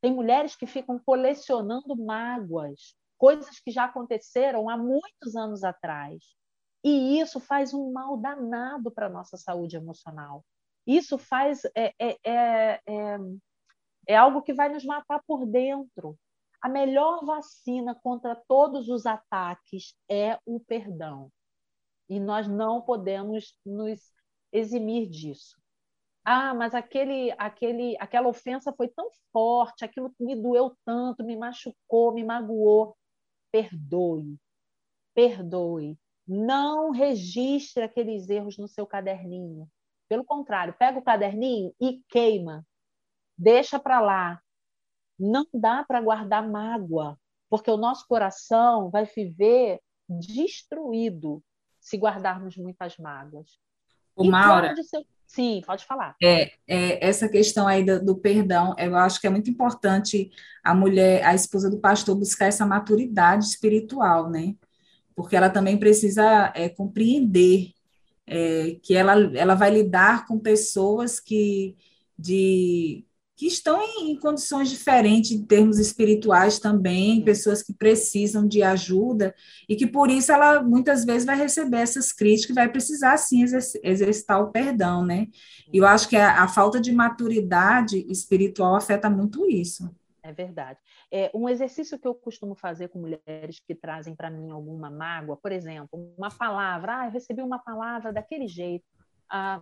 Tem mulheres que ficam colecionando mágoas, coisas que já aconteceram há muitos anos atrás. E isso faz um mal danado para a nossa saúde emocional. Isso faz é, é, é, é É algo que vai nos matar por dentro. A melhor vacina contra todos os ataques é o perdão. E nós não podemos nos eximir disso. Ah, mas aquele, aquele, aquela ofensa foi tão forte, aquilo me doeu tanto, me machucou, me magoou. Perdoe, perdoe. Não registre aqueles erros no seu caderninho. Pelo contrário, pega o caderninho e queima. Deixa para lá. Não dá para guardar mágoa, porque o nosso coração vai viver destruído se guardarmos muitas mágoas. O Maura, ser... Sim, pode falar. É, é, essa questão aí do, do, perdão, eu acho que é muito importante a mulher, a esposa do pastor, buscar essa maturidade espiritual, né? Porque ela também precisa é, compreender é, que ela, ela vai lidar com pessoas que, de, que estão em, em condições diferentes em termos espirituais também, pessoas que precisam de ajuda e que por isso ela muitas vezes vai receber essas críticas e vai precisar sim exercitar o perdão, né? E eu acho que a, a falta de maturidade espiritual afeta muito isso. É verdade. É, um exercício que eu costumo fazer com mulheres que trazem para mim alguma mágoa, por exemplo, uma palavra, ah, eu recebi uma palavra daquele jeito, ah,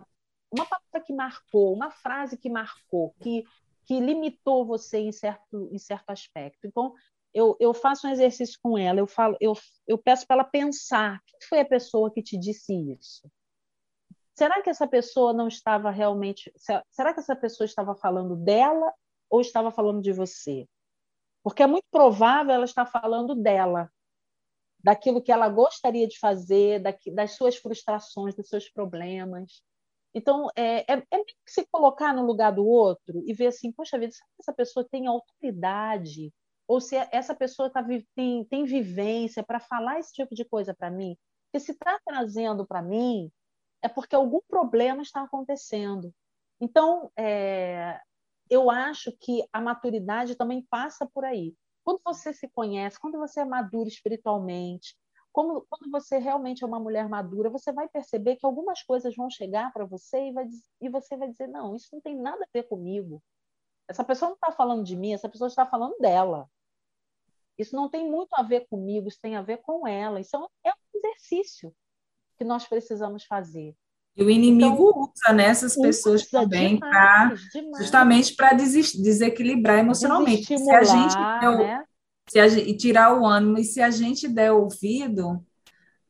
uma palavra que marcou, uma frase que marcou, que que limitou você em certo, em certo aspecto. Então, eu, eu faço um exercício com ela, eu, falo, eu, eu peço para ela pensar: quem foi a pessoa que te disse isso? Será que essa pessoa não estava realmente. Será que essa pessoa estava falando dela ou estava falando de você? Porque é muito provável ela estar falando dela, daquilo que ela gostaria de fazer, das suas frustrações, dos seus problemas. Então, é, é, é se colocar no lugar do outro e ver assim, poxa vida, será que essa pessoa tem autoridade? Ou se essa pessoa tá, tem, tem vivência para falar esse tipo de coisa para mim? Porque se está trazendo para mim, é porque algum problema está acontecendo. Então, é, eu acho que a maturidade também passa por aí. Quando você se conhece, quando você é maduro espiritualmente, como, quando você realmente é uma mulher madura, você vai perceber que algumas coisas vão chegar para você e, vai, e você vai dizer: não, isso não tem nada a ver comigo. Essa pessoa não está falando de mim, essa pessoa está falando dela. Isso não tem muito a ver comigo, isso tem a ver com ela. Isso é um exercício que nós precisamos fazer. E o inimigo então, usa nessas né, pessoas também para justamente para desequilibrar emocionalmente. Se a gente deu, né? Se a, e tirar o ânimo, e se a gente der ouvido,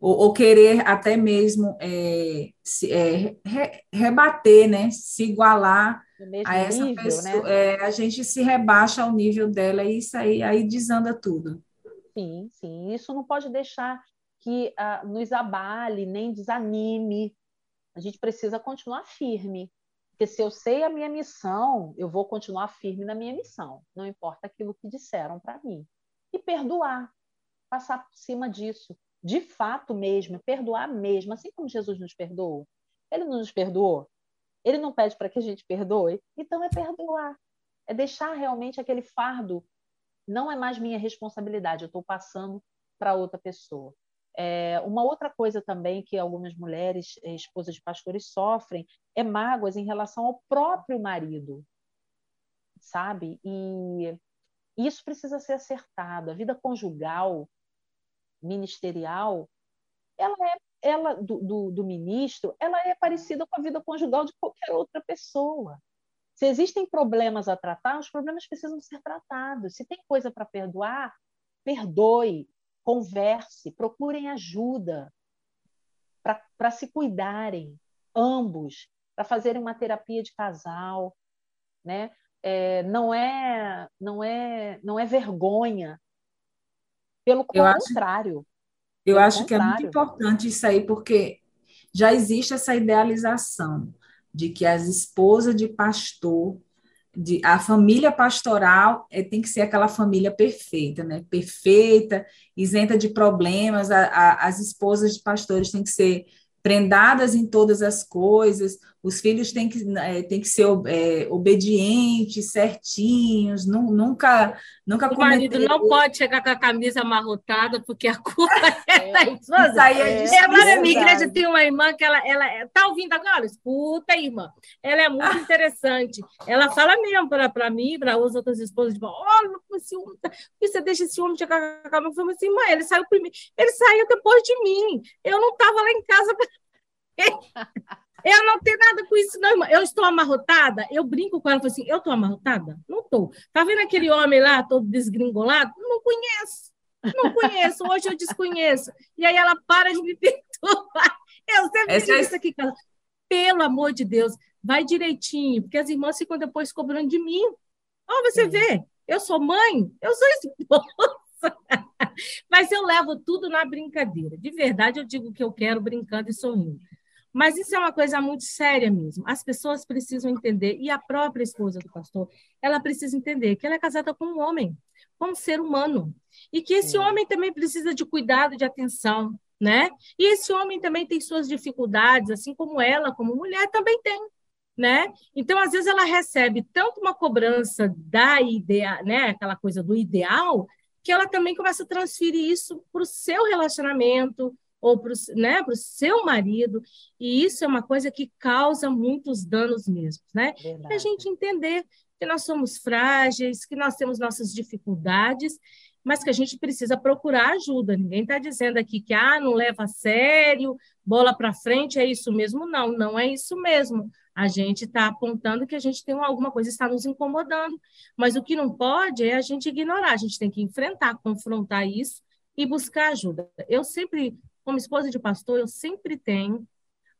ou, ou querer até mesmo é, se, é, re, rebater, né, se igualar a essa nível, pessoa, né? é, a gente se rebaixa ao nível dela e isso aí, aí desanda tudo. Sim, sim, isso não pode deixar que uh, nos abale, nem desanime. A gente precisa continuar firme. Porque se eu sei a minha missão, eu vou continuar firme na minha missão, não importa aquilo que disseram para mim e perdoar, passar por cima disso, de fato mesmo, perdoar mesmo, assim como Jesus nos perdoou. Ele não nos perdoou, ele não pede para que a gente perdoe, então é perdoar, é deixar realmente aquele fardo, não é mais minha responsabilidade, eu estou passando para outra pessoa. É, uma outra coisa também que algumas mulheres, eh, esposas de pastores, sofrem é mágoas em relação ao próprio marido, sabe? E isso precisa ser acertado. A vida conjugal, ministerial, ela é ela do, do, do, ministro, ela é parecida com a vida conjugal de qualquer outra pessoa. Se existem problemas a tratar, os problemas precisam ser tratados. Se tem coisa para perdoar, perdoe, converse, procurem ajuda para se cuidarem, ambos, para fazerem uma terapia de casal, né? É, não é não é não é vergonha pelo eu contrário acho, eu acho contrário. que é muito importante isso aí porque já existe essa idealização de que as esposas de pastor de, a família pastoral é, tem que ser aquela família perfeita, né? Perfeita, isenta de problemas. A, a, as esposas de pastores têm que ser prendadas em todas as coisas, os filhos têm que, é, têm que ser é, obedientes, certinhos, nu, nunca, nunca O marido não pode chegar com a camisa amarrotada, porque a culpa é (laughs) da esposa. É É, agora, na minha igreja tem uma irmã que ela, ela tá ouvindo agora? Escuta, irmã. Ela é muito interessante. Ela fala mesmo para mim, para as outras esposas, tipo, olha, esse homem, tá- por que você deixa esse homem chegar com a camisa? Eu falei assim, mãe, ele saiu primeiro, ele saiu depois de mim. Eu não estava lá em casa. (laughs) Eu não tenho nada com isso, não, irmã. Eu estou amarrotada. Eu brinco com ela, falo assim: eu estou amarrotada? Não estou. Tá vendo aquele homem lá, todo desgringolado? Não conheço. Não conheço. Hoje eu desconheço. E aí ela para de me (laughs) perturbar. Eu sempre Essa é- isso aqui, cara. Pelo amor de Deus, vai direitinho, porque as irmãs ficam depois cobrando de mim. Ó, você vê, eu sou mãe, eu sou esposa. (laughs) Mas eu levo tudo na brincadeira. De verdade, eu digo que eu quero brincando e sorrindo. Mas isso é uma coisa muito séria mesmo. As pessoas precisam entender, e a própria esposa do pastor, ela precisa entender que ela é casada com um homem, como ser humano, e que esse homem também precisa de cuidado, de atenção, né? E esse homem também tem suas dificuldades, assim como ela, como mulher, também tem, né? Então, às vezes, ela recebe tanto uma cobrança da ideia, né? Aquela coisa do ideal, que ela também começa a transferir isso para o seu relacionamento ou para o né, pro seu marido, e isso é uma coisa que causa muitos danos mesmo, né? E a Verdade. gente entender que nós somos frágeis, que nós temos nossas dificuldades, mas que a gente precisa procurar ajuda. Ninguém está dizendo aqui que ah, não leva a sério, bola para frente, é isso mesmo. Não, não é isso mesmo. A gente está apontando que a gente tem alguma coisa que está nos incomodando, mas o que não pode é a gente ignorar, a gente tem que enfrentar, confrontar isso e buscar ajuda. Eu sempre, como esposa de pastor, eu sempre tenho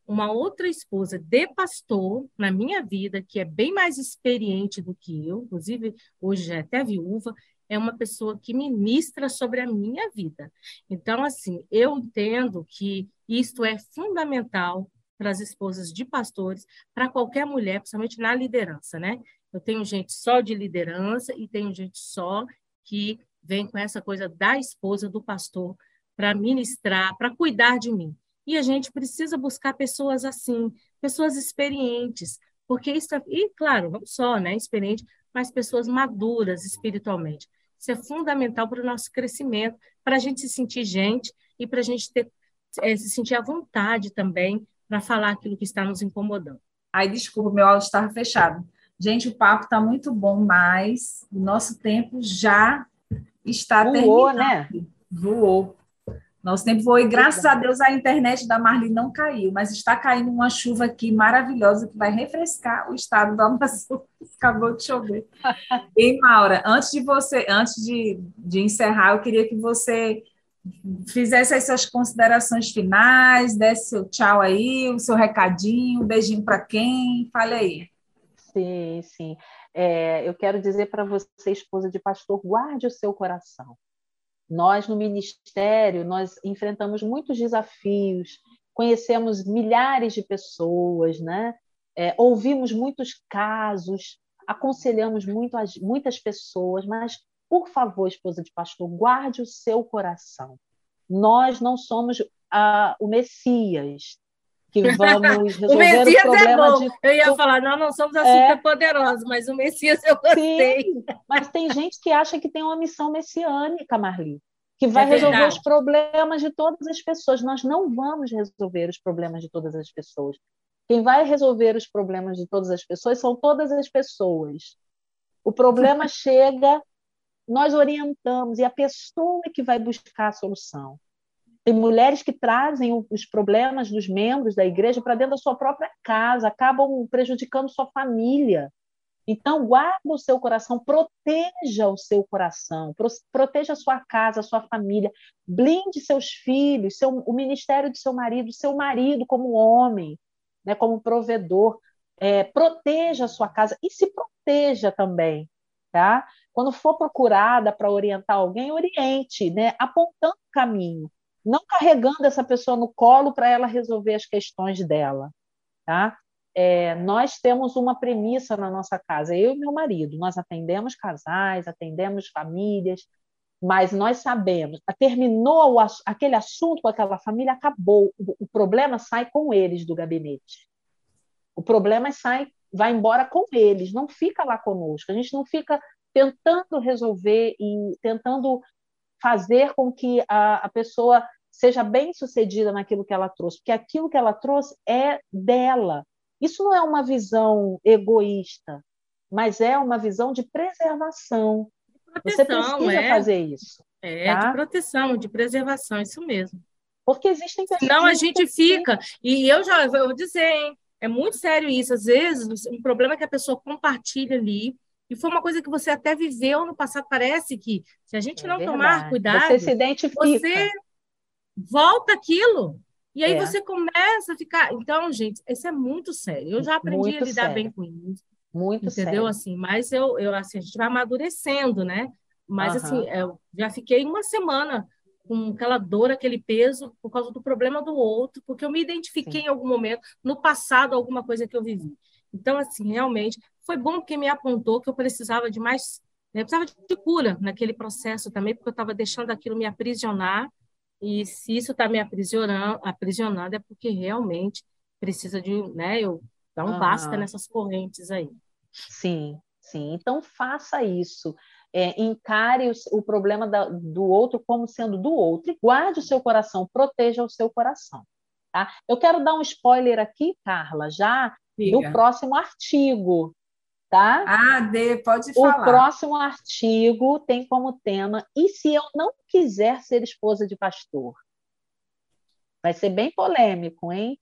uma outra esposa de pastor na minha vida, que é bem mais experiente do que eu, inclusive hoje é até viúva, é uma pessoa que ministra sobre a minha vida. Então, assim, eu entendo que isto é fundamental para as esposas de pastores, para qualquer mulher, principalmente na liderança, né? Eu tenho gente só de liderança e tenho gente só que vem com essa coisa da esposa do pastor para ministrar, para cuidar de mim. E a gente precisa buscar pessoas assim, pessoas experientes, porque isso é, e claro, não só, né, experiente, mas pessoas maduras espiritualmente. Isso é fundamental para o nosso crescimento, para a gente se sentir gente e para a gente ter, é, se sentir à vontade também para falar aquilo que está nos incomodando. Ai, desculpa, meu áudio estava fechado. Gente, o papo está muito bom, mas o nosso tempo já está Voou, terminando. né? Voou. Nosso tempo e graças a Deus a internet da Marli não caiu, mas está caindo uma chuva aqui maravilhosa que vai refrescar o estado do Amazonas. (laughs) Acabou de chover. E Maura, antes de você, antes de, de encerrar, eu queria que você fizesse as suas considerações finais, desse seu tchau aí, o seu recadinho, um beijinho para quem, fale aí. Sim, sim. É, eu quero dizer para você, esposa de pastor, guarde o seu coração. Nós, no ministério, nós enfrentamos muitos desafios, conhecemos milhares de pessoas, né? É, ouvimos muitos casos, aconselhamos muito as, muitas pessoas, mas, por favor, esposa de pastor, guarde o seu coração. Nós não somos ah, o Messias, que vamos (laughs) resolver o Messias o problema é bom. de Eu ia falar, nós não somos assim É. super poderosos, mas o Messias eu gostei. Sim, mas tem gente que acha que tem uma missão messiânica, Marli, que vai É resolver os problemas de todas as pessoas. Nós não vamos resolver os problemas de todas as pessoas. Quem vai resolver os problemas de todas as pessoas são todas as pessoas. O problema (laughs) chega, nós orientamos e a pessoa é que vai buscar a solução. Tem mulheres que trazem os problemas dos membros da igreja para dentro da sua própria casa, acabam prejudicando sua família. Então, guarda o seu coração, proteja o seu coração, pro- proteja a sua casa, a sua família, blinde seus filhos, seu, o ministério de seu marido, seu marido como homem, né, como provedor. É, proteja a sua casa e se proteja também, tá? Quando for procurada para orientar alguém, oriente, né, apontando o caminho, não carregando essa pessoa no colo para ela resolver as questões dela, tá? É, nós temos uma premissa na nossa casa, eu e meu marido, nós atendemos casais, atendemos famílias, mas nós sabemos, terminou aquele assunto com aquela família, acabou, o, problema sai com eles do gabinete. O problema sai, vai embora com eles, não fica lá conosco. A gente não fica tentando resolver e tentando fazer com que a, a pessoa seja bem sucedida naquilo que ela trouxe, porque aquilo que ela trouxe é dela. Isso não é uma visão egoísta, mas é uma visão de preservação. Proteção, Você precisa é. fazer isso. É, tá? de proteção, de preservação, isso mesmo. Porque existem pessoas. Não, a gente fica. E eu já vou dizer, hein? É muito sério isso. Às vezes, um problema é que a pessoa compartilha ali, e foi uma coisa que você até viveu no passado. Parece que, se a gente é não verdade. tomar cuidado, você se identifica. Você volta aquilo. E aí é. você começa a ficar. Então, gente, isso é muito sério. Eu já aprendi muito a lidar sério. bem com isso. Muito entendeu? sério. Assim, mas eu, eu assim, a gente vai amadurecendo, né? Mas uhum. assim, eu já fiquei uma semana com aquela dor, aquele peso por causa do problema do outro, porque eu me identifiquei Sim. em algum momento, no passado, alguma coisa que eu vivi. Então, assim, realmente, foi bom porque me apontou que eu precisava de mais, né, precisava de cura naquele processo também, porque eu estava deixando aquilo me aprisionar, e se isso está me aprisionando, aprisionando, é porque realmente precisa de, né, eu dar um uhum. basta nessas correntes aí. Sim, sim. Então faça isso. É, encare o, o problema da, do outro como sendo do outro e guarde o seu coração, proteja o seu coração. Tá? Eu quero dar um spoiler aqui, Carla, já Diga. do próximo artigo. Tá? Ah, Dê, pode falar. O próximo artigo tem como tema E se eu não quiser ser esposa de pastor? Vai ser bem polêmico, hein?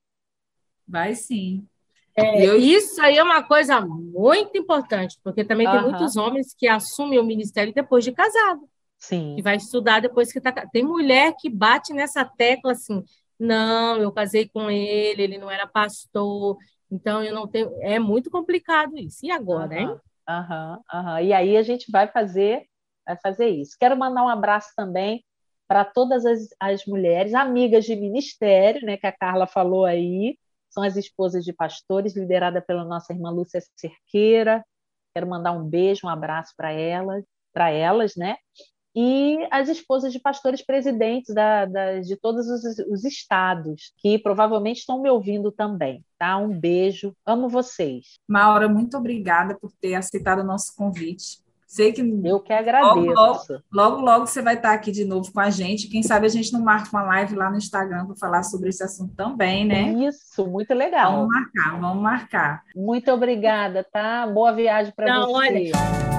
Vai sim. É, eu... Isso aí é uma coisa muito importante, porque também uhum. tem muitos homens que assumem o ministério depois de casado. Sim. Que vai estudar depois que está. Tem mulher que bate nessa tecla assim: não, eu casei com ele, ele não era pastor, então eu não tenho. É muito complicado isso. E agora, uhum. hein? Aham, uhum, uhum. E aí a gente vai fazer, vai fazer isso. Quero mandar um abraço também para todas as, as mulheres, amigas de ministério, né, que a Carla falou aí, são as esposas de pastores, liderada pela nossa irmã Lúcia Cerqueira. Quero mandar um beijo, um abraço para elas, para elas, né? E as esposas de pastores presidentes da, da, de todos os, os, estados, que provavelmente estão me ouvindo também, tá? Um beijo, amo vocês. Maura, muito obrigada por ter aceitado o nosso convite. Sei que eu que agradeço. Logo logo, logo, logo, você vai estar aqui de novo com a gente. Quem sabe a gente não marca uma live lá no Instagram para falar sobre esse assunto também, né? Isso, muito legal. Vamos marcar, vamos marcar. Muito obrigada, tá? Boa viagem para você. Olha...